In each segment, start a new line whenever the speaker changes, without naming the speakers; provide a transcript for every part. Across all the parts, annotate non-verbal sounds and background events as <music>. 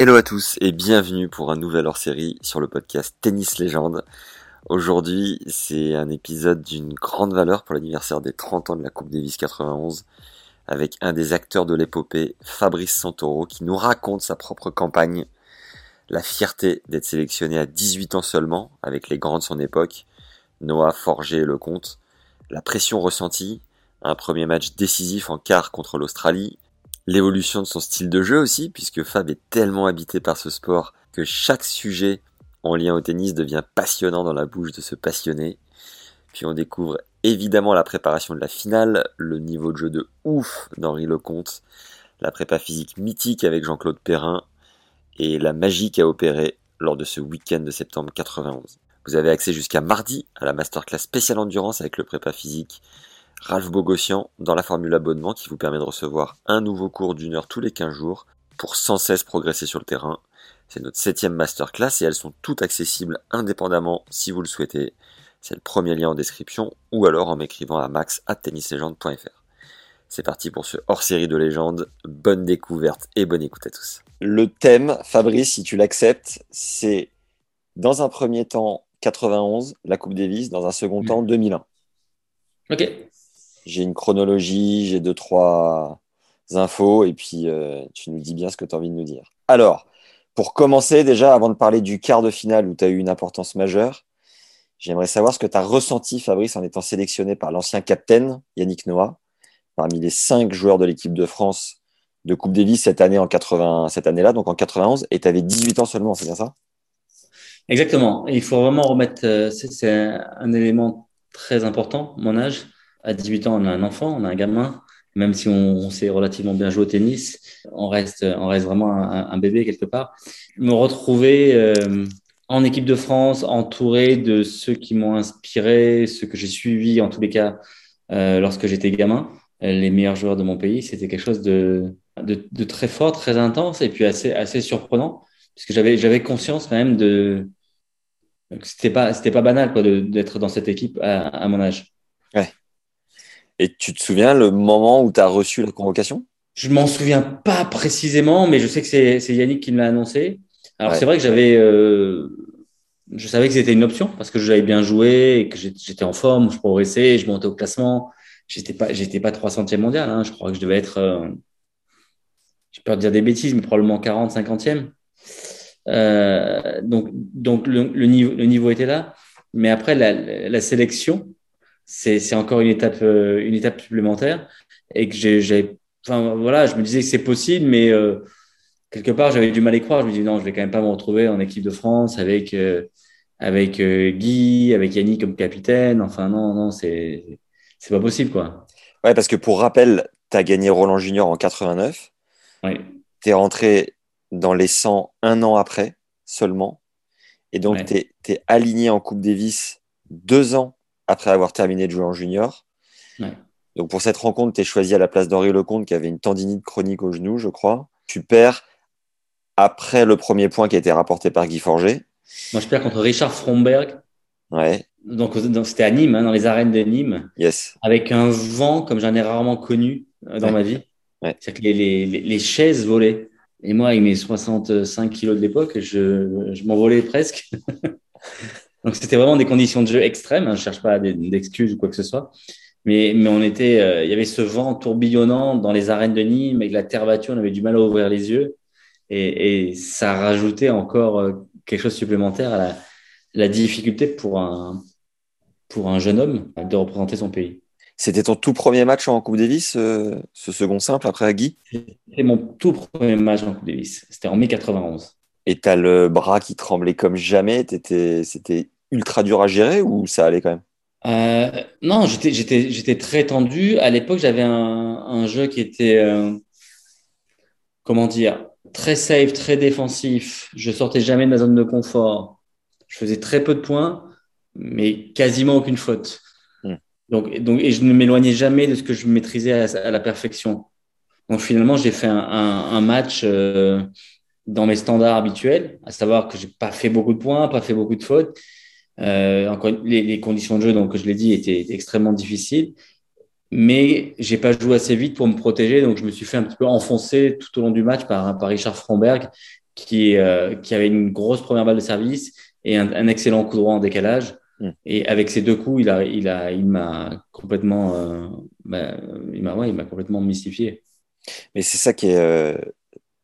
Hello à tous et bienvenue pour un nouvel hors-série sur le podcast Tennis Légende. Aujourd'hui, c'est un épisode d'une grande valeur pour l'anniversaire des 30 ans de la Coupe Davis 91 avec un des acteurs de l'épopée, Fabrice Santoro, qui nous raconte sa propre campagne, la fierté d'être sélectionné à 18 ans seulement, avec les grands de son époque, Noah, Forger et Lecomte, la pression ressentie, un premier match décisif en quart contre l'Australie, l'évolution de son style de jeu aussi, puisque Fab est tellement habité par ce sport que chaque sujet en lien au tennis devient passionnant dans la bouche de ce passionné. Puis on découvre évidemment la préparation de la finale, le niveau de jeu de ouf d'Henri Lecomte, la prépa physique mythique avec Jean-Claude Perrin et la magie qui a opéré lors de ce week-end de septembre 91. Vous avez accès jusqu'à mardi à la masterclass spéciale endurance avec le prépa physique Ralph Bogossian dans la formule abonnement qui vous permet de recevoir un nouveau cours d'une heure tous les 15 jours pour sans cesse progresser sur le terrain. C'est notre septième masterclass et elles sont toutes accessibles indépendamment si vous le souhaitez. C'est le premier lien en description ou alors en m'écrivant à max tennislegende.fr. C'est parti pour ce hors-série de légende. Bonne découverte et bonne écoute à tous. Le thème, Fabrice, si tu l'acceptes, c'est dans un premier temps 91, la Coupe Davis, dans un second temps 2001.
Ok.
J'ai une chronologie, j'ai deux, trois infos et puis euh, tu nous dis bien ce que tu as envie de nous dire. Alors, pour commencer, déjà, avant de parler du quart de finale où tu as eu une importance majeure, J'aimerais savoir ce que tu as ressenti, Fabrice, en étant sélectionné par l'ancien capitaine Yannick Noah, parmi les cinq joueurs de l'équipe de France de Coupe Davis cette année en 80, cette année-là, donc en 91, et tu avais 18 ans seulement, c'est bien ça?
Exactement. Il faut vraiment remettre, euh, c'est un élément très important, mon âge. À 18 ans, on a un enfant, on a un gamin. Même si on, sait relativement bien jouer au tennis, on reste, on reste vraiment un, bébé quelque part. Me retrouver euh, en équipe de France, entouré de ceux qui m'ont inspiré, ceux que j'ai suivis en tous les cas euh, lorsque j'étais gamin, les meilleurs joueurs de mon pays, c'était quelque chose de, très fort, très intense et puis assez, assez surprenant, puisque j'avais, conscience quand même de que c'était pas, pas banal quoi, d'être dans cette équipe à, à, mon âge.
Ouais. Et tu te souviens le moment où tu as reçu la convocation?
Je m'en souviens pas précisément, mais je sais que c'est, Yannick qui me l'a annoncé. Alors c'est vrai que j'avais, euh, je savais que c'était une option parce que j'avais bien joué et que j'étais en forme, je progressais, je montais au classement. J'étais pas, j'étais pas 300e mondial. Hein. Je crois que je devais être, euh, j'ai peur de dire des bêtises, mais probablement 40, 50e. Euh, donc, donc le, le, niveau, le niveau était là. Mais après, la, la sélection, c'est encore une étape, euh, une étape supplémentaire. Et que j'ai, enfin voilà, je me disais que c'est possible, mais euh, quelque part, j'avais du mal à y croire. Je me dis non, je vais quand même pas me retrouver en équipe de France avec euh, avec euh, Guy, avec Yannick comme capitaine. Enfin non, non, c'est c'est pas possible quoi.
Ouais, parce que pour rappel, tu as gagné Roland Junior en 89.
Oui.
Tu es rentré dans les 100 un an après seulement. Et donc, tu es, aligné en Coupe Davis deux ans après avoir terminé de jouer en junior.
Ouais.
Donc, pour cette rencontre, tu es choisi à la place d'Henri Lecomte qui avait une tendinite chronique au genou, je crois. Tu perds après le premier point qui a été rapporté par Guy Forger.
Moi, je perds contre Richard Fromberg.
Ouais.
Donc, c'était à Nîmes, hein, dans les arènes de Nîmes.
Yes.
Avec un vent comme j'en ai rarement connu euh, dans ma vie.
Ouais.
C'est-à-dire que les, les, les, chaises volaient. Et moi, avec mes 65 kilos de l'époque, je, je m'envolais presque. <laughs> Donc, c'était vraiment des conditions de jeu extrêmes. Hein. Je ne cherche pas d'excuses ou quoi que ce soit. Mais, mais on était, euh, il y avait ce vent tourbillonnant dans les arènes de Nîmes, avec la terre battue, on avait du mal à ouvrir les yeux et, et ça rajoutait encore euh, quelque chose supplémentaire à la, la difficulté pour un, pour un jeune homme de représenter son pays.
C'était ton tout premier match en Coupe Davis, euh, ce second simple après Guy
C'était mon tout premier match en Coupe Davis. C'était en mai 91.
Et tu as le bras qui tremblait comme jamais. C'était ultra dur à gérer ou ça allait quand même?
Euh, Non, j'étais très tendu. À l'époque, j'avais un, un, jeu qui était, euh, comment dire, très safe, très défensif. Je sortais jamais de ma zone de confort. Je faisais très peu de points, mais quasiment aucune faute. Hmm. Donc, donc, et je ne m'éloignais jamais de ce que je maîtrisais à, la perfection. Donc finalement, j'ai fait un, un, un match euh, dans mes standards habituels, à savoir que j'ai pas fait beaucoup de points, pas fait beaucoup de fautes. Euh, les, les, conditions de jeu, donc je l'ai dit, étaient, extrêmement difficiles mais j'ai pas joué assez vite pour me protéger, donc je me suis fait un petit peu enfoncer tout au long du match par, par Richard Fromberg, qui, euh, qui avait une grosse première balle de service et un, un excellent coup droit en décalage. Mm. Et avec ces deux coups, il a, il a, il m'a complètement, euh, bah, il m'a, ouais, il m'a complètement mystifié.
Mais c'est ça qui est euh,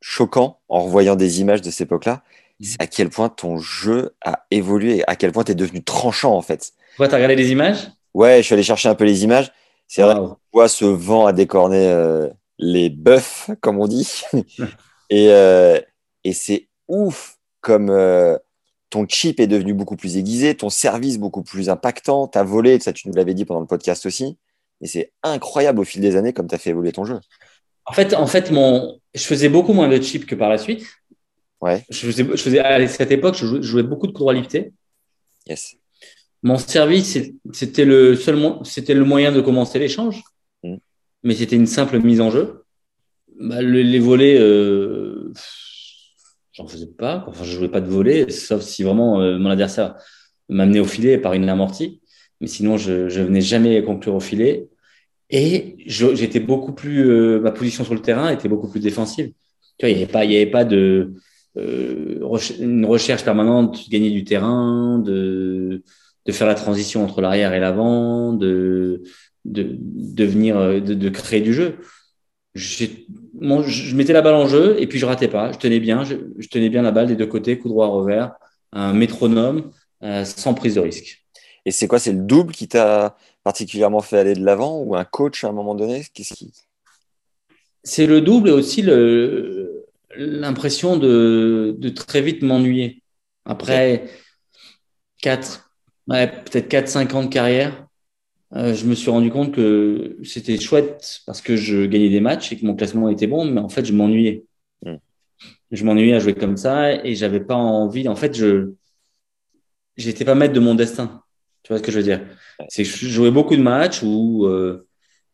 choquant en revoyant des images de cette époque-là, mm. c'est à quel point ton jeu a évolué, à quel point tu es devenu tranchant en fait.
Tu as regardé les images?
Ouais, je suis allé chercher un peu les images. C'est vrai qu'on voit ce vent à décorner euh, les bœufs, comme on dit. <laughs> et, euh, et c'est ouf comme euh, ton chip est devenu beaucoup plus aiguisé, ton service beaucoup plus impactant, ta volée, ça tu nous l'avais dit pendant le podcast aussi. Et c'est incroyable au fil des années comme tu as fait évoluer ton jeu.
En fait, en fait mon... je faisais beaucoup moins de chips que par la suite.
Ouais.
Je faisais, je faisais à cette époque, je jouais, beaucoup de coups droit lifté.
Yes.
Mon service, c'était le seul, c'était le moyen de commencer l'échange, mm. mais c'était une simple mise en jeu. Bah, les volets, euh, j'en faisais pas. Enfin, je jouais pas de volets, sauf si vraiment euh, mon adversaire m'amenait au filet par une amortie. Mais sinon, je, je venais jamais conclure au filet. Et j'étais beaucoup plus, euh, ma position sur le terrain était beaucoup plus défensive. Tu vois, il n'y avait pas, il y avait pas de euh, une recherche permanente de gagner du terrain, de de faire la transition entre l'arrière et l'avant, de, de, de venir, de, de créer du jeu. Je mettais la balle en jeu et puis je ratais pas. Je tenais bien, je, tenais bien la balle des deux côtés, coup droit revers, un métronome, euh, sans prise de risque.
Et c'est quoi C'est le double qui t'a particulièrement fait aller de l'avant ou un coach à un moment donné Qu'est-ce qui
C'est le double et aussi le l'impression de, de très vite m'ennuyer. Après quatre ouais, peut-être 4-5 ans de carrière, euh, je me suis rendu compte que c'était chouette parce que je gagnais des matchs et que mon classement était bon, mais en fait, je m'ennuyais. Mm. Je m'ennuyais à jouer comme ça et j'avais pas envie. En fait, je j'étais pas maître de mon destin. Tu vois ce que je veux dire? C'est que je jouais beaucoup de matchs où euh,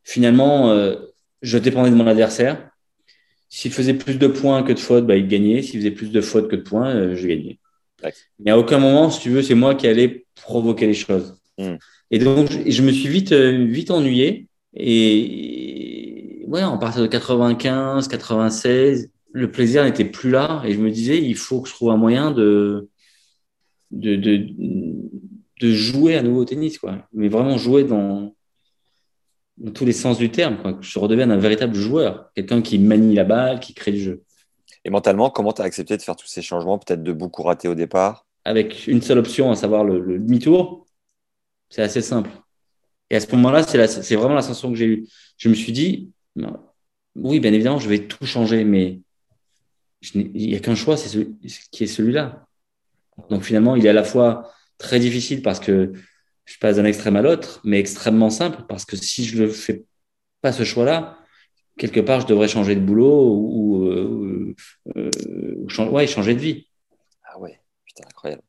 finalement, euh, je dépendais de mon adversaire. S'il faisait plus de points que de fautes, bah, il gagnait. S'il faisait plus de fautes que de points, euh, je gagnais. N'y a aucun moment, si tu veux, c'est moi qui allais provoquer les choses. Hmm. Et donc, je, me suis vite, euh, vite ennuyé. Et ouais, en partir de 95, 96, le plaisir n'était plus là. Et je me disais, il faut que je trouve un moyen de, de, de, de jouer à nouveau au tennis, quoi. Mais vraiment jouer dans, dans tous les sens du terme, quoi. Que je redevienne un véritable joueur. Quelqu'un qui manie la balle, qui crée du jeu.
Et mentalement, comment tu as accepté de faire tous ces changements, peut-être de beaucoup rater au départ?
Avec une seule option, à savoir le, demi-tour, c'est assez simple. Et à ce moment-là, c'est vraiment la sensation que j'ai eue. Je me suis dit, oui, bien évidemment, je vais tout changer, mais il n'y a qu'un choix, c'est qui est celui-là. Donc finalement, il est à la fois très difficile parce que je passe d'un extrême à l'autre, mais extrêmement simple parce que si je ne fais pas ce choix-là, quelque part, je devrais changer de boulot ou, euh, euh, changer de vie.
Ah ouais, putain, incroyable.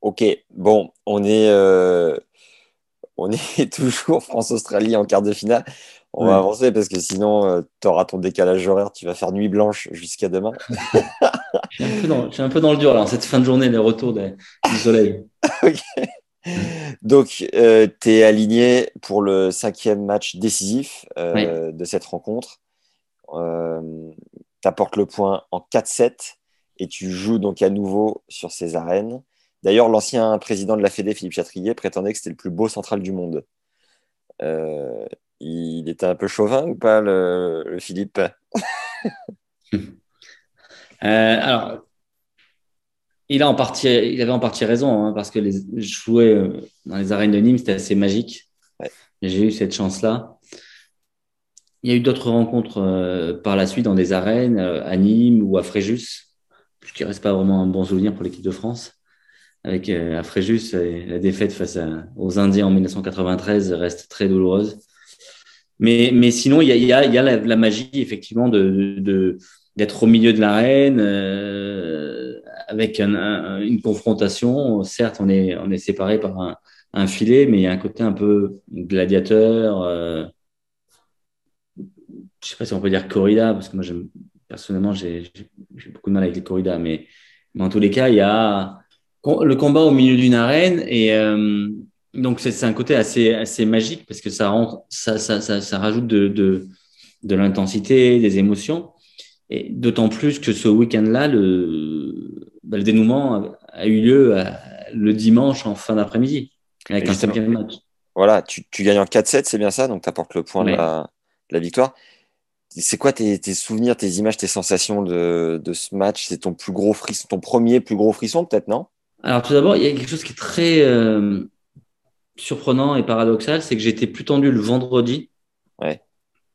Ok, bon, on est, euh, on est <laughs> toujours France-Australie en quart de finale. On va avancer parce que sinon, tu auras ton décalage horaire, tu vas faire nuit blanche jusqu'à demain. <laughs>
je, suis un peu dans le dur là, en cette fin de journée, les retours du soleil. <laughs>
Donc, euh, tu es aligné pour le cinquième match décisif euh, de cette rencontre. Euh, tu apportes le point en 4-7 et tu joues donc à nouveau sur ces arènes. D'ailleurs, l'ancien président de la Fédé, Philippe Chatrier, prétendait que c'était le plus beau central du monde. Euh, était un peu chauvin ou pas, le, le Philippe? <laughs>
Alors, il, a en partie, il avait en partie raison, hein, parce que les, jouer euh, dans les arènes de Nîmes, c'était assez magique. J'ai eu cette chance-là. Il y a eu d'autres rencontres euh, par la suite dans des arènes, euh, à Nîmes ou à Fréjus, ce qui reste pas vraiment un bon souvenir pour l'équipe de France. avec à Fréjus, la défaite face aux Indiens en 1993 reste très douloureuse. Mais, mais sinon, il y a, y a, y a la, magie, effectivement, de, d'être au milieu de l'arène, euh, avec un, une confrontation. Certes, on est, on est séparé par un, un, filet, mais il y a un côté un peu gladiateur. Euh, je sais pas si on peut dire corrida, parce que moi, personnellement, j'ai, j'ai beaucoup de mal avec les corridas, mais, mais en tous les cas, il y a le combat au milieu d'une arène et euh, donc c'est un côté assez assez magique parce que ça rend ça ça ça, ça rajoute de de, de l'intensité, des émotions. Et d'autant plus que ce week-end-là le bah, le dénouement a, eu lieu euh, le dimanche en fin d'après-midi avec un cinquième match.
Voilà, tu, tu gagnes en 4-7, c'est bien ça, donc tu apportes le point de la, la victoire. C'est quoi tes, tes, souvenirs, tes images, tes sensations de, de ce match? C'est ton plus gros frisson, ton premier plus gros frisson peut-être, non?
Alors tout d'abord, il y a quelque chose qui est très euh, surprenant et paradoxal, c'est que j'étais plus tendu le vendredi,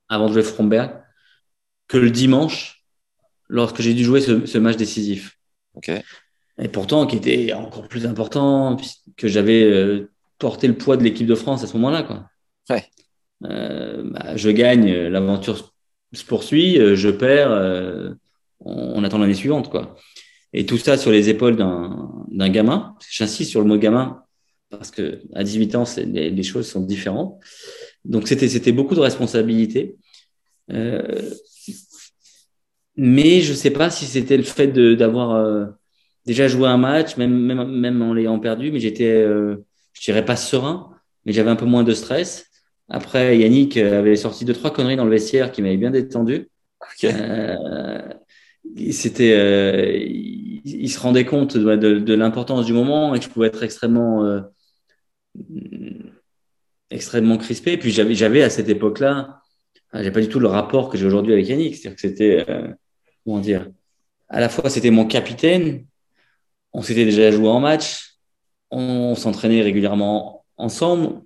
avant de jouer Fromberg, que le dimanche, lorsque j'ai dû jouer ce, match décisif. Et pourtant, qui était encore plus important, puisque j'avais euh, porté le poids de l'équipe de France à ce moment-là. Quoi. Euh, bah, je gagne, l'aventure se poursuit, je perds, on, on, attend l'année suivante. Quoi. Et tout ça sur les épaules d'un gamin. J'insiste sur le mot gamin parce que à 18 ans, les, les, choses sont différentes. Donc c'était c'était beaucoup de responsabilités. Euh, mais je sais pas si c'était le fait d'avoir euh, déjà joué un match, même même même en l'ayant perdu, mais j'étais, euh, je dirais pas serein, mais j'avais un peu moins de stress. Après, Yannick avait sorti deux trois conneries dans le vestiaire qui m'avaient bien détendu. Okay. Euh, c'était, il, se rendait compte de, de, l'importance du moment et que je pouvais être extrêmement, extrêmement crispé. Et puis j'avais, j'avais à cette époque-là, j'ai pas du tout le rapport que j'ai aujourd'hui avec Yannick. C'est-à-dire que c'était, euh, comment dire, à la fois c'était mon capitaine, on s'était déjà joué en match, on s'entraînait régulièrement ensemble,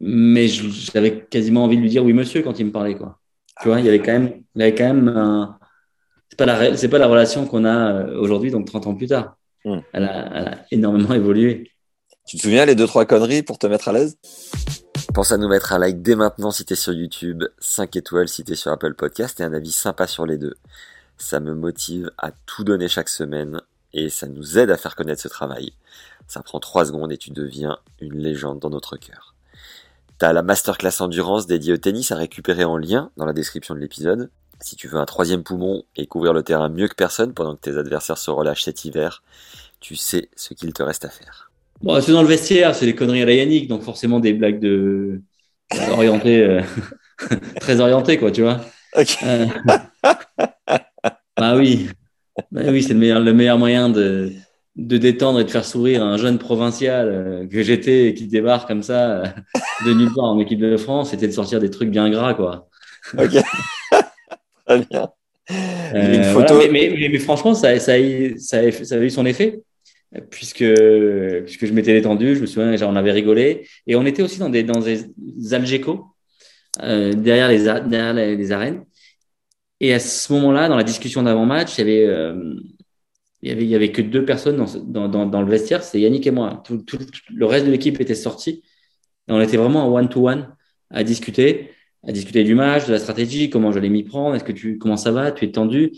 mais j'avais quasiment envie de lui dire oui monsieur quand il me parlait quoi. Tu vois, il y avait quand même, il y avait quand même un, c'est pas la c'est pas la relation qu'on a euh, aujourd'hui donc 30 ans plus tard hmm. elle, a, énormément évolué
tu te souviens les deux trois conneries pour te mettre à l'aise? Pense à nous mettre un like dès maintenant si t'es sur YouTube, 5 étoiles si t'es sur Apple Podcast et un avis sympa sur les deux. Ça me motive à tout donner chaque semaine et ça nous aide à faire connaître ce travail. Ça prend 3 secondes et tu deviens une légende dans notre cœur. T'as la masterclass endurance dédiée au tennis à récupérer en lien dans la description de l'épisode. Si tu veux un troisième poumon et couvrir le terrain mieux que personne pendant que tes adversaires se relâchent cet hiver, tu sais ce qu'il te reste à faire.
Bon, c'est dans le vestiaire, c'est des conneries à la Yannick, donc forcément des blagues de orientées, euh, <laughs> très orientées, quoi, tu vois. Ok. Euh, bah oui, bah oui, c'est le meilleur, le meilleur moyen de, de détendre et de faire sourire un jeune provincial euh, que j'étais et qui débarque comme ça de nulle part en équipe de France, c'était de sortir des trucs bien gras, quoi. Ok. <laughs> bien. Euh, une photo. mais, franchement, ça, ça, ça, a, eu son effet, puisque, puisque je m'étais détendu, je me souviens, on avait rigolé. Et on était aussi dans des, dans des Algeco, euh, derrière, les, derrière les, arènes. Et à ce moment-là, dans la discussion d'avant-match, il y avait. Euh, il y avait, il y avait que deux personnes dans, dans, dans, le vestiaire, c'est Yannick et moi. Tout, le reste de l'équipe était sorti. On était vraiment en one-to-one à discuter à discuter du match, de la stratégie, comment je j'allais m'y prendre, est-ce que tu, comment ça va, tu es tendu.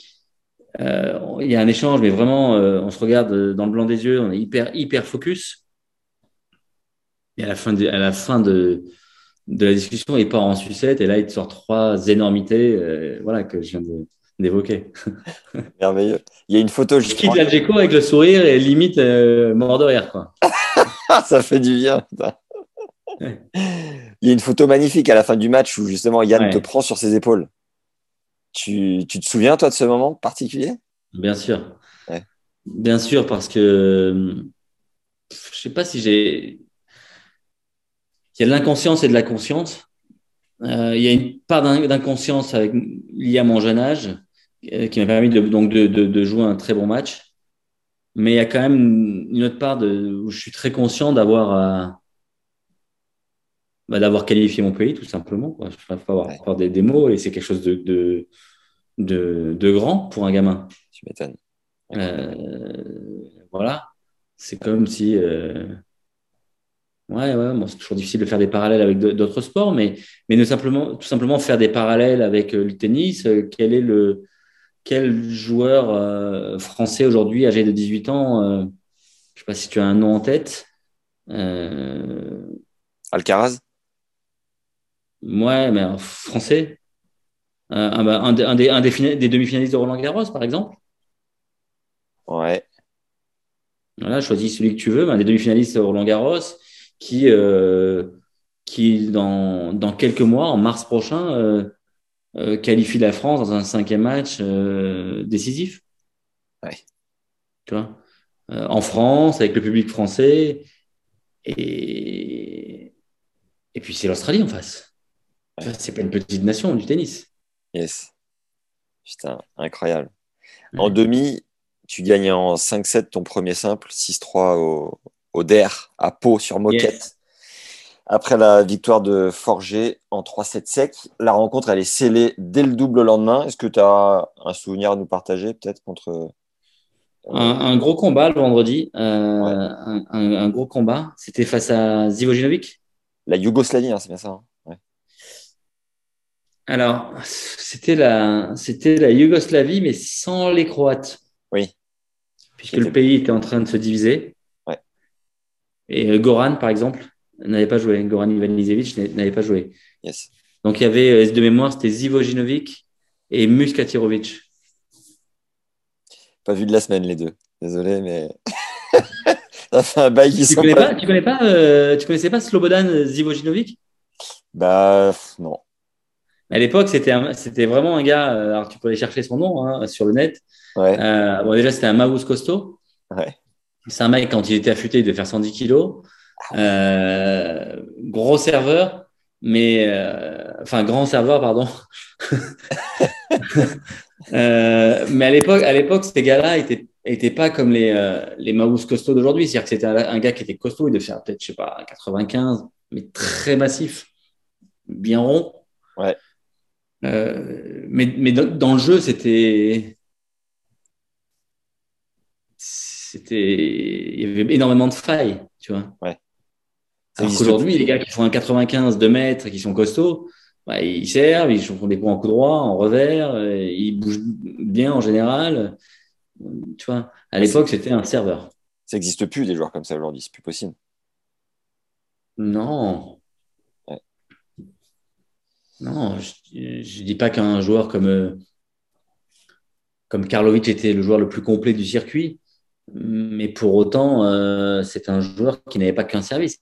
Euh, il y a un échange, mais vraiment, euh, on se regarde dans le blanc des yeux, on est hyper, hyper focus. Et à la fin de, à la fin de, de la discussion, il part en sucette et là, il te sort trois énormités, euh, voilà, que je viens d'évoquer. <laughs>
Merveilleux. Il y a une photo.
Je quitte la avec le sourire et limite mort de rire, quoi. <laughs>
ça fait du bien. Il y a une photo magnifique à la fin du match où justement Yann te prend sur ses épaules. Tu, tu, te souviens, toi, de ce moment particulier?
Bien sûr. Bien sûr, parce que je sais pas si j'ai. Il y a de l'inconscience et de la conscience. Euh, il y a une part d'inconscience avec liée à mon jeune âge euh, qui m'a permis de, donc de, de, de, jouer un très bon match. Mais il y a quand même une autre part de, où je suis très conscient d'avoir bah, d'avoir qualifié mon pays, tout simplement. Il faut avoir, avoir des, des, mots et c'est quelque chose de, de, de, de, grand pour un gamin.
Tu m'étonnes.
Euh, voilà. c'est comme si. Euh, ouais, ouais, bon, c'est toujours difficile de faire des parallèles avec d'autres sports, mais, mais ne simplement, tout simplement faire des parallèles avec euh, le tennis. Euh, quel est le. Quel joueur français aujourd'hui, âgé de 18 ans, je ne sais pas si tu as un nom en tête.
Alcaraz?
Ouais, mais français. un, bah, un, des, un des, des demi-finalistes de Roland Garros, par exemple.
Ouais.
Voilà, choisis celui que tu veux, mais un des demi-finalistes Roland Garros qui, euh, qui dans, dans, quelques mois, en mars prochain, euh, euh, qualifie la France dans un cinquième match décisif.
Ouais.
Tu vois? En France, avec le public français. Et, et puis c'est l'Australie en face. C'est pas une petite nation du tennis.
Yes. Putain, incroyable. En demi, tu gagnes en 5-7 ton premier simple, 6-3 au, au DER à Pau sur moquette. Après la victoire de Forger en 3-7 sec, la rencontre elle est scellée dès le double lendemain. Est-ce que tu as un souvenir à nous partager peut-être contre euh,
un, gros combat le vendredi, euh, un, gros combat. C'était face à Zivojinovic?
La Yougoslavie, hein, c'est bien ça. Hein.
Alors, c'était la, c'était la Yougoslavie, mais sans les Croates.
Oui.
Puisque le pays était en train de se diviser.
Ouais.
Et euh, Goran, par exemple, n'avait pas joué. Goran Ivanisevic n'avait pas joué.
Yes.
Donc, il y avait, euh, de mémoire, c'était Zivojinovic et Muskatirovic.
Pas vu de la semaine, les deux. Désolé, mais. <laughs> Ça fait un bail
qui tu connais pas, Tu connais pas, euh, tu connaissais pas Slobodan Zivojinovic
Bah, non.
À l'époque, c'était, vraiment un gars. Alors, tu peux aller chercher son nom hein, sur le net.
Ouais.
Euh, bon, déjà, c'était un Maus costaud.
Ouais.
C'est un mec, quand il était affûté, il devait faire 110 kilos. Euh, gros serveur, mais. Euh, enfin, grand serveur, pardon. <laughs> Euh, mais à l'époque, à l'époque, ces gars-là étaient, étaient pas comme les, euh, les Maus costauds d'aujourd'hui. C'est-à-dire que c'était un, gars qui était costaud, il devait faire peut-être, je sais pas, 95, mais très massif, bien rond.
Ouais.
Mais mais dans le jeu, c'était c'était, il y avait énormément de failles, tu vois.
Ouais.
Alors qu'aujourd'hui, les gars qui font un 95 de mètres, qui sont costauds, bah, ils servent, ils font des points en coup droit, en revers, euh, ils bougent bien en général. Tu vois, à l'époque, c'était un serveur.
Ça n'existe plus des joueurs comme ça aujourd'hui, c'est plus possible.
Non. Non, je ne dis pas qu'un joueur comme, euh, comme Karlovic était le joueur le plus complet du circuit, mais pour autant, euh, c'est un joueur qui n'avait pas qu'un service.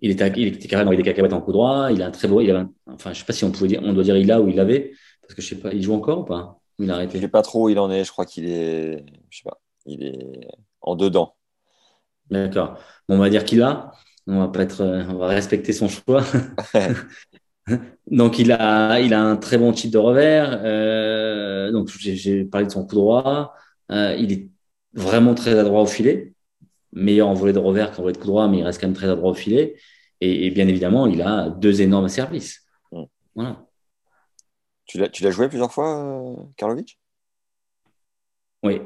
Il était, il était carrément avec des cacahuètes en coup droit. Il a un très beau. Il a enfin, je sais pas si on pouvait dire, on doit dire il a ou il avait, parce que je sais pas, il joue encore ou pas Il a arrêté?
Je sais pas trop où il en est. Je crois qu'il est, je sais pas, il est en dedans.
D'accord. Bon, on va dire qu'il a. On va pas être, on va respecter son choix. <laughs> donc il a, il a un très bon type de revers. Euh, donc j'ai parlé de son coup droit. Euh, il est vraiment très adroit au filet, meilleur en volet de revers qu'en volet de coup droit, mais il reste quand même très adroit au filet. Et, bien évidemment, il a deux énormes services. Mm. Voilà.
Tu l'as joué plusieurs fois, euh, Karlovic?
Oui.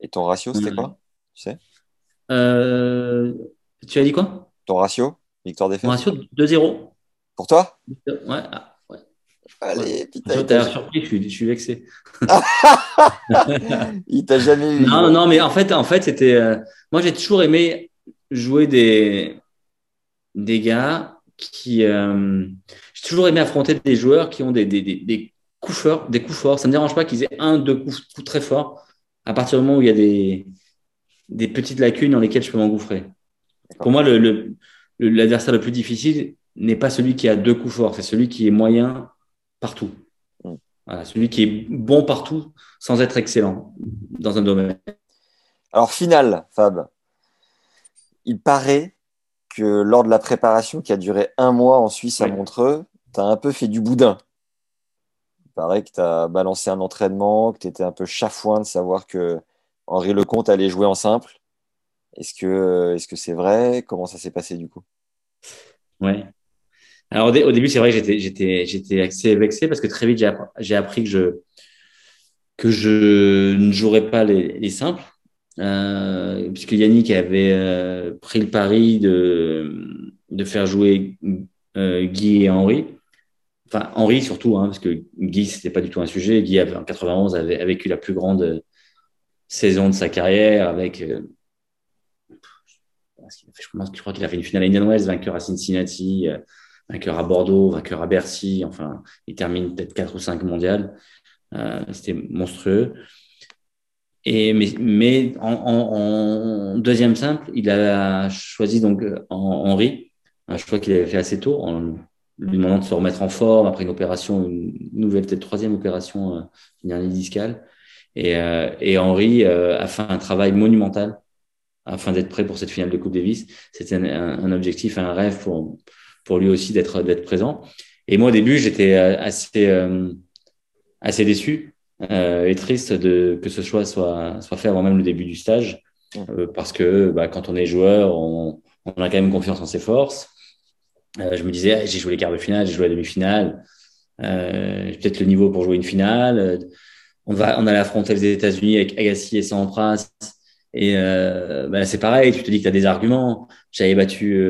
Et ton ratio, c'était quoi? Tu sais?
Euh, Tu as dit quoi?
Ton ratio Victoire-défaite
Mon ratio 2-0.
Pour toi?
Ouais. Ah.
Allez,
putain. T'as l'air surpris, je suis, vexé. <laughs>
il t'a jamais eu.
Non, non, mais en fait, en fait c'était. Euh, moi, j'ai toujours aimé jouer des, des gars qui. Euh, j'ai toujours aimé affronter des joueurs qui ont des, des, des, coups forts. Des coups forts. Ça ne me dérange pas qu'ils aient un, deux coups, très forts. À partir du moment où il y a des, des petites lacunes dans lesquelles je peux m'engouffrer. Pour moi, l'adversaire le, le, le plus difficile n'est pas celui qui a deux coups forts, c'est celui qui est moyen partout. Mm. celui qui est bon partout sans être excellent dans un domaine.
Alors, final, Fab, il paraît que lors de la préparation qui a duré un mois en Suisse à Montreux, tu as un peu fait du boudin. Il paraît que tu as balancé un entraînement, que tu étais un peu chafouin de savoir que Henri Lecomte allait jouer en simple. Est-ce que c'est -ce c'est vrai? Comment ça s'est passé du coup?
Ouais. Alors au, début, c'est vrai que j'étais, assez vexé parce que très vite, j'ai, appris que je, que je ne jouerais pas les, simples. euh, puisque Yannick avait euh, pris le pari de, de faire jouer euh, Guy et Henri. Enfin, Henri surtout, hein, parce que Guy, c'était pas du tout un sujet. Guy, en 91, avait, vécu la plus grande saison de sa carrière avec. Je crois qu'il a fait une finale à Indian Wells, vainqueur à Cincinnati, vainqueur à Bordeaux, vainqueur à Bercy. Enfin, il termine peut-être 4 ou 5 mondiales. c'était monstrueux. Et, mais, mais en, deuxième simple, il a choisi donc Henri, un choix qu'il avait fait assez tôt, en lui demandant de se remettre en forme après une opération, une nouvelle, peut-être troisième opération, euh, une hernie discale. Et, euh, et Henri euh, a fait un travail monumental afin d'être prêt pour cette finale de Coupe Davis. C'était un, objectif, un rêve pour, pour lui aussi d'être d'être présent. Et moi, au début, j'étais assez, assez déçu euh, et triste de, que ce choix soit, soit fait avant même le début du stage, euh, parce que bah, quand on est joueur, on, on, a quand même confiance en ses forces. Euh, je me disais, ah, j'ai joué les quarts de finale, j'ai joué la demi-finale, euh, j'ai peut-être le niveau pour jouer une finale. On, va, on allait affronter les États-Unis avec Agassi et Sampras. Et bah, c'est pareil, tu te dis que tu as des arguments. J'avais battu,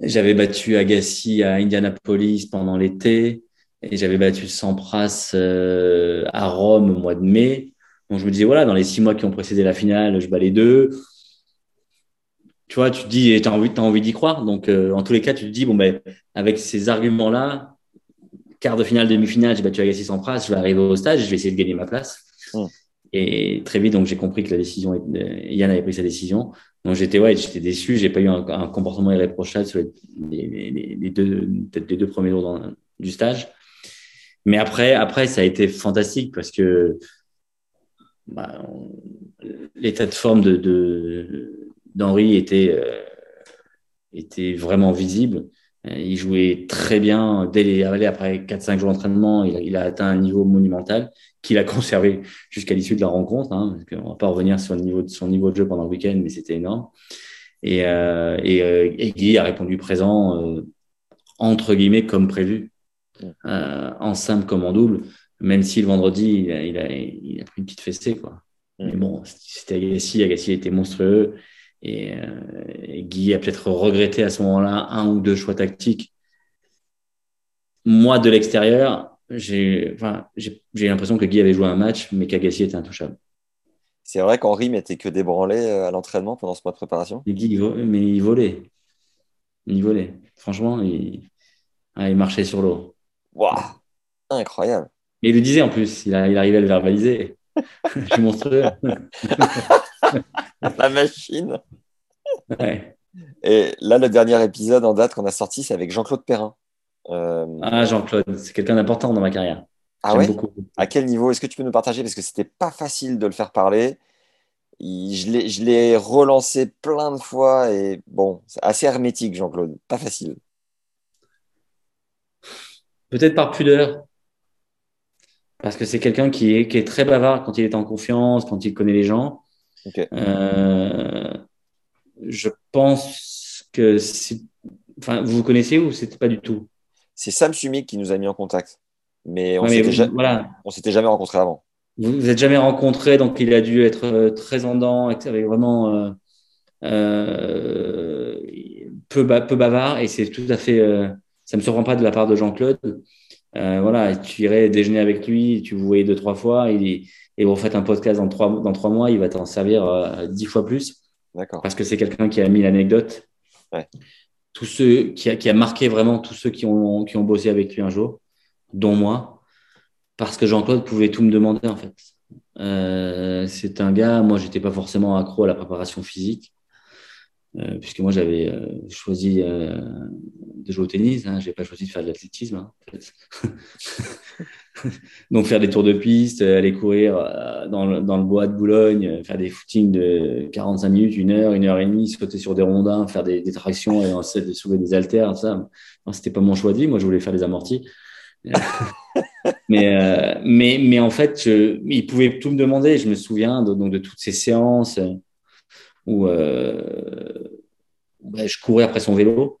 j'avais battu Agassi à Indianapolis pendant l'été. Et j'avais battu Sampras euh, à Rome au mois de mai. Donc je me disais, voilà, dans les six mois qui ont précédé la finale, je bats les deux. Tu vois, tu te dis, tu as envie, envie d'y croire. Donc, euh, en tous les cas, tu te dis, bon, ben, avec ces arguments-là, quart de finale, demi-finale, j'ai battu Agassi Sampras, je vais arriver au stage, je vais essayer de gagner ma place. Et très vite, donc j'ai compris que la décision, Yann avait pris sa décision. Donc j'étais ouais, j'étais déçu. J'ai pas eu un, comportement irréprochable sur les, deux, premiers jours du stage. Mais après, après, ça a été fantastique parce que bah, l'état de forme d'Henri était euh, était vraiment visible. Il jouait très bien dès les après 4-5 jours d'entraînement. Il, il, a atteint un niveau monumental qu'il a <laughs> conservé jusqu'à l'issue de la rencontre. Hein, parce on va pas revenir sur le niveau de son niveau de jeu pendant le week-end, mais c'était énorme. Et, euh, et, euh, et, Guy a répondu présent euh, entre guillemets comme prévu euh, en simple comme en double, même si le vendredi, il a, il a, il a pris une petite fessée. Quoi. Mm. Mais bon, c'était Agassi, Agassi était monstrueux. Et, euh, Guy a peut-être regretté à ce moment-là un ou deux choix tactiques. Moi, de l'extérieur, j'ai enfin, l'impression que Guy avait joué un match, mais qu'Agassi était intouchable.
C'est vrai qu'Henri mettait que des branlés euh, à l'entraînement pendant ce mois de préparation
Guy, mais il volait. Il volait. Franchement, il, ah, il marchait sur l'eau.
Waouh Incroyable.
Mais il le disait en plus, il, arrivait à le verbaliser. <laughs> <laughs> Je suis monstrueux. <laughs> <laughs>
La machine. Et là, le dernier épisode en date qu'on a sorti, c'est avec Jean-Claude Perrin.
Euh, ah, Jean-Claude, c'est quelqu'un d'important dans ma carrière.
Ah ouais? beaucoup. À quel niveau? Est-ce que tu peux nous partager? Parce que c'était pas facile de le faire parler. Je l'ai relancé plein de fois et bon, c'est assez hermétique, Jean-Claude. Pas facile.
Peut-être par pudeur. Parce que c'est quelqu'un qui est, qui est très bavard quand il est en confiance, quand il connaît les gens. Euh, je pense que c'est. Enfin, vous vous connaissez ou c'était pas du tout?
C'est Sam Sumik qui nous a mis en contact. Mais on s'était ja... voilà. jamais rencontré avant.
Vous vous êtes jamais rencontré, donc il a dû être euh, très en dents, avec vraiment euh, euh, peu, peu bavard. Et c'est tout à fait ça me surprend pas de la part de Jean-Claude. Euh, voilà, tu irais déjeuner avec lui, tu vous voyez deux, trois fois, et, et vous faites un podcast dans trois, dans trois mois, il va t'en servir euh, dix fois plus. D'accord. Parce que c'est quelqu'un qui a mis l'anecdote. Ouais. Tous ceux, qui a, qui a marqué vraiment tous ceux qui ont, qui ont bossé avec lui un jour, dont moi, parce que Jean-Claude pouvait tout me demander, en fait. Euh, c'est un gars, moi, j'étais pas forcément accro à la préparation physique. Euh, puisque moi j'avais euh, choisi de jouer au tennis, hein, je n'ai pas choisi de faire de l'athlétisme. Hein, <laughs> <laughs> Donc faire des tours de piste, aller courir dans le, dans, le, bois de Boulogne, faire des footings de 45 minutes, une heure, une heure et demie, sauter sur des rondins, faire des, des tractions et ensuite soulever des haltères, ça. C'était pas mon choix de vie, moi je voulais faire des amortis. <laughs> mais, mais, mais en fait, je, il pouvait tout me demander. Je me souviens de, donc, de toutes ces séances où euh, bah, je courais après son vélo.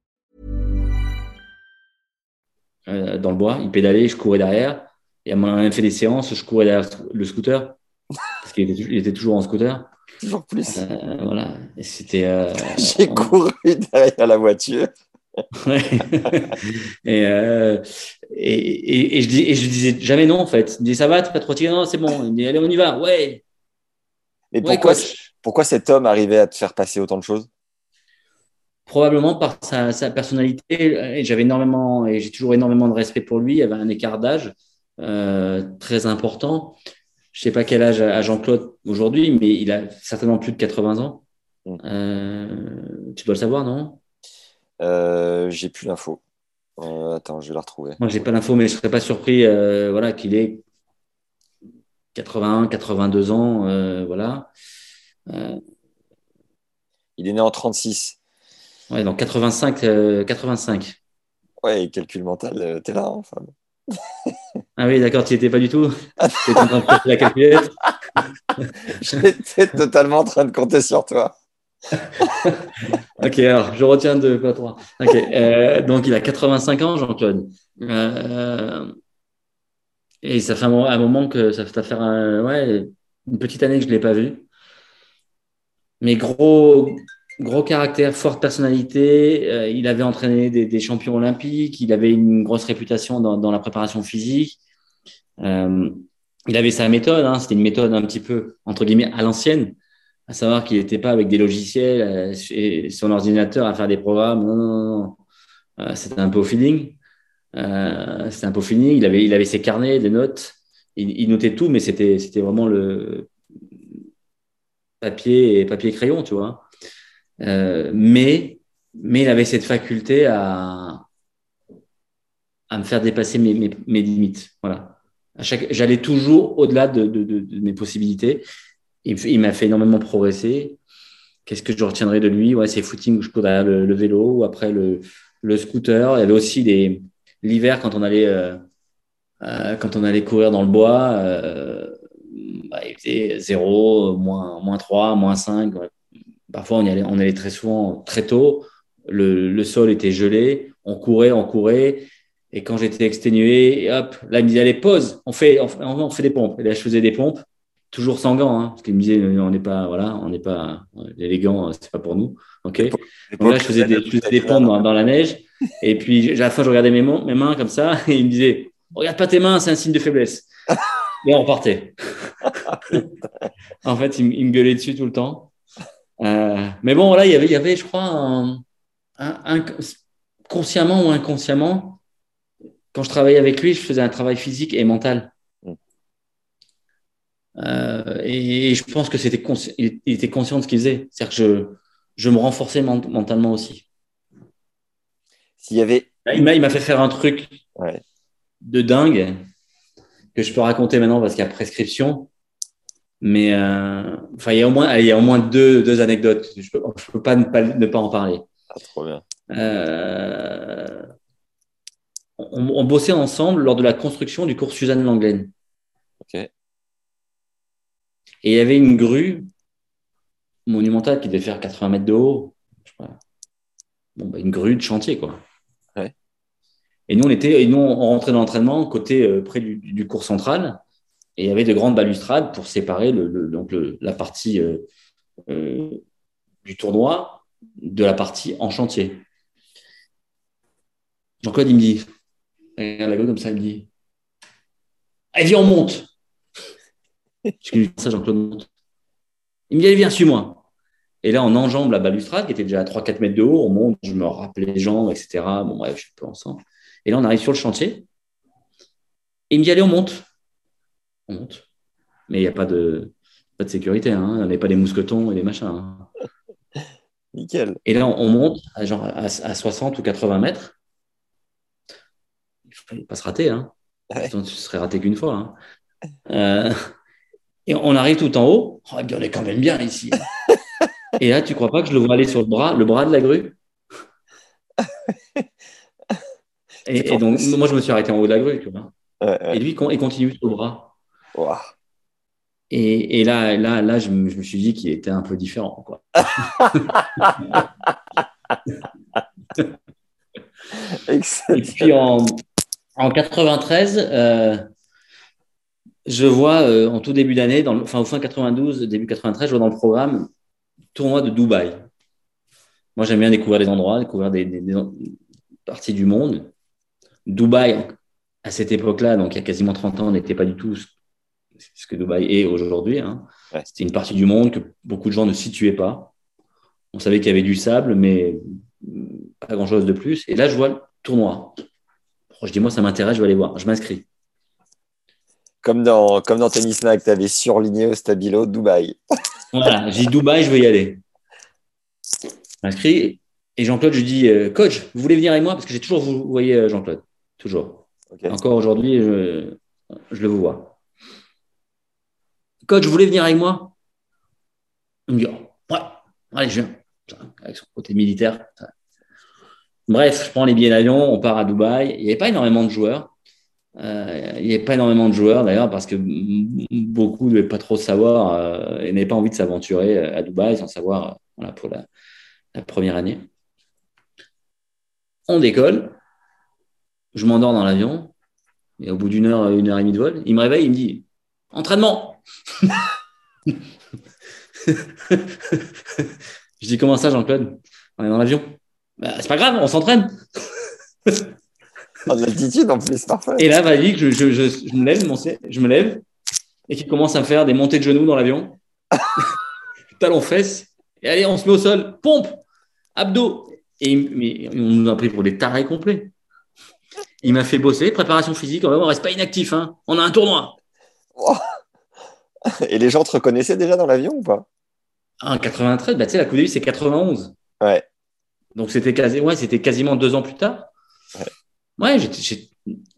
Euh, dans le bois. Il pédalait, je courais derrière. Et à un moment, on a fait des séances, je courais derrière le scooter. Parce qu'il était, toujours en scooter.
Toujours plus.
Euh, voilà. C'était. euh, <laughs>
J'ai
on-
couru derrière la voiture. <laughs>
Ouais. et, et, et, et je dis, et je disais jamais non, en fait. Il me dit, ça va, t'es pas trop fatigué Non, c'est bon. Il me dit, allez, on y va. Ouais.
Mais
Ouais,
pourquoi,
coach.
pourquoi cet homme arrivait à te faire passer autant de choses?
Probablement par sa, sa personnalité. Et j'avais énormément, et j'ai toujours énormément de respect pour lui. Il avait un écart d'âge euh, très important. Je sais pas quel âge a Jean-Claude aujourd'hui, mais il a certainement plus de 80 ans.
Mm.
Euh, tu dois le savoir, non?
Euh, J'ai plus l'info. Euh, attends, je vais la retrouver.
Moi, j'ai pas l'info, mais je serais pas surpris, voilà, qu'il ait 81, 82 ans, voilà.
Il est né en 36.
Ouais, donc 85, euh, 85.
Ouais, et calcul mental, euh, t'es là, Fab. <laughs>
Ah oui, d'accord, tu n'y étais pas du tout. Tu étais en train de la calculette. <laughs>
J'étais totalement en train de compter sur toi. <laughs>
Ok, alors je retiens deux, pas trois. Ok, euh, donc il a 85 ans, Jean-Claude. Euh, et ça fait un, moment- un moment que ça fait faire un- ouais, une petite année que je ne l'ai pas vu. Mais gros, gros caractère, forte personnalité. Euh, il avait entraîné des, champions olympiques. Il avait une grosse réputation dans, la préparation physique. Euh, il avait sa méthode. Hein, C'était une méthode un petit peu entre guillemets à l'ancienne à savoir qu'il n'était pas avec des logiciels euh, et son ordinateur à faire des programmes. Non, non, non. Euh, c'était un peu au feeling. C'était un peu au feeling. Il avait, il avait ses carnets, des notes. Il, notait tout, mais c'était, c'était vraiment le papier et papier crayon, tu vois. Euh, mais, mais il avait cette faculté à, à me faire dépasser mes, mes, limites. Voilà. J'allais toujours au-delà de, mes possibilités il, m'a fait énormément progresser. Qu'est-ce que je retiendrai de lui? Ouais, C'est footing où je cours derrière le, vélo, ou après le, le scooter. Il y avait aussi l'hiver quand on allait euh, euh, quand on allait courir dans le bois, bah, il faisait 0, moins, moins 3, moins 5. ouais. Parfois, on y allait, on allait très souvent très tôt. Le, le sol était gelé. On courait, on courait. Et quand j'étais exténué, et hop, là, il me disait, allez, pause, on fait, on, fait- on fait des pompes. Et là, je faisais des pompes toujours sans gants, hein, parce qu'il me disait on n'est pas voilà, on n'est pas les gants, c'est pas pour nous. Ok. Donc là, je faisais des, je faisais des pompes dans, dans la neige, et puis à la fin, je regardais mes, mains- mes mains comme ça, et il me disait regarde pas tes mains, c'est un signe de faiblesse. <laughs> Et on repartait. <laughs> en fait, il me gueulait dessus tout le temps. Euh, mais bon, là, il y avait, il y avait, je crois, un, un- un- consciemment ou inconsciemment, quand je travaillais avec lui, je faisais un travail physique et mental. Euh, et, et je pense que c'était il, était conscient de ce qu'il faisait. C'est-à-dire que je, je me renforçais ment- mentalement aussi.
S'il y avait.
Il m'a, il m'a fait faire un truc
Ouais.
de dingue que je peux raconter maintenant parce qu'il y a prescription. Mais euh, enfin, il y a au moins, allez, il y a au moins deux, deux anecdotes. Je peux, je peux pas ne, pas ne pas en parler.
Ah, trop bien.
Euh, on, on bossait ensemble lors de la construction du cours Suzanne Langlaine.
Ok.
Et il y avait une grue monumentale qui devait faire 80 mètres de haut. Je sais pas. Bon, bah, une grue de chantier, quoi.
Ouais.
Et nous, on était, et nous, on rentrait dans l'entraînement côté euh, près du, du cours central. Et il y avait de grandes balustrades pour séparer donc la partie euh, euh, du tournoi de la partie en chantier. Jean-Claude, il me dit, regarde la grue comme ça, il me dit, allez, viens, on monte. Je lui ça, Jean-Claude monte. Il me dit, allez, viens, suis-moi. Et là, on enjambe la balustrade qui était déjà à 3-4 mètres de haut. On monte, je me rappelle les jambes, etc. Bon, bref, je suis peu ensemble. Et là, on arrive sur le chantier. Et il me dit, allez, on monte. On monte. Mais il n'y a pas de, pas de sécurité. Hein. On n'avait pas des mousquetons et des machins. hein. <laughs>
Nickel.
Et là, on monte à, genre, à, 60 ou 80 mètres. Il ne fallait pas se rater. Hein. Ouais. Sinon, tu serais raté qu'une fois. Hein. Euh, et on arrive tout en haut. Oh, on est quand même bien ici. <laughs> et là, tu crois pas que je le vois aller sur le bras, le bras de la grue? <laughs> Et, donc, moi, je me suis arrêté en haut de la grue. Tu vois. Et lui, il continue sur le bras. Et, là, là, là, je me, je me suis dit qu'il était un peu différent. Quoi. <laughs> et puis en, en 93, euh, je vois euh, en tout début d'année, enfin au fin 92, début 93, je vois dans le programme tournoi de Dubaï. Moi, j'aime bien découvrir des endroits, découvrir des, des, parties du monde. Dubaï, à cette époque-là, donc il y a quasiment 30 ans, n'était pas du tout ce que Dubaï est aujourd'hui. Hein. C'était une partie du monde que beaucoup de gens ne situaient pas. On savait qu'il y avait du sable, mais pas grand-chose de plus. Et là, je vois le tournoi. Je dis, moi, ça m'intéresse, je vais aller voir. Je m'inscris.
Comme dans, comme dans Tennis Mag, tu avais surligné au stabilo Dubaï. <laughs>
voilà, j'ai dit Dubaï, je veux y aller. Je m'inscris. Et Jean-Claude, je dis, euh, coach, vous voulez venir avec moi? Parce que j'ai toujours vous voyez euh, Jean-Claude. Toujours. Encore aujourd'hui, je, je le vois. Coach, vous voulez venir avec moi Il me dit, ouais, allez, je viens. Avec son côté militaire. Bref, je prends les billets d'avion, on part à Dubaï. Il n'y avait pas énormément de joueurs. Euh, il n'y avait pas énormément de joueurs d'ailleurs parce que beaucoup ne devaient pas trop savoir euh, et n'avaient pas envie de s'aventurer à Dubaï sans savoir voilà, pour la première année. On décolle. Je m'endors dans l'avion. Et au bout d'une heure, une heure et demie de vol, il me réveille, il me dit Entraînement <laughs> Je dis Comment ça, Jean-Claude? On est dans l'avion bah, C'est pas grave, on s'entraîne.
en altitude en plus, parfait.
Et là, va que je, je, je, me lève, mon, je me lève et qu'il commence à me faire des montées de genoux dans l'avion. <laughs> Talon fesses. Et allez, on se met au sol. Pompe Abdos Et mais on nous a pris pour des tarés complets. Il m'a fait bosser, préparation physique, on reste pas inactif, hein. on a un tournoi.
Et les gens te reconnaissaient déjà dans l'avion ou pas?
En 93, bah, tu sais, la Coupe Davis, c'est 91.
Ouais.
Donc c'était quasi... ouais, quasiment deux ans plus tard. Ouais, j'étais,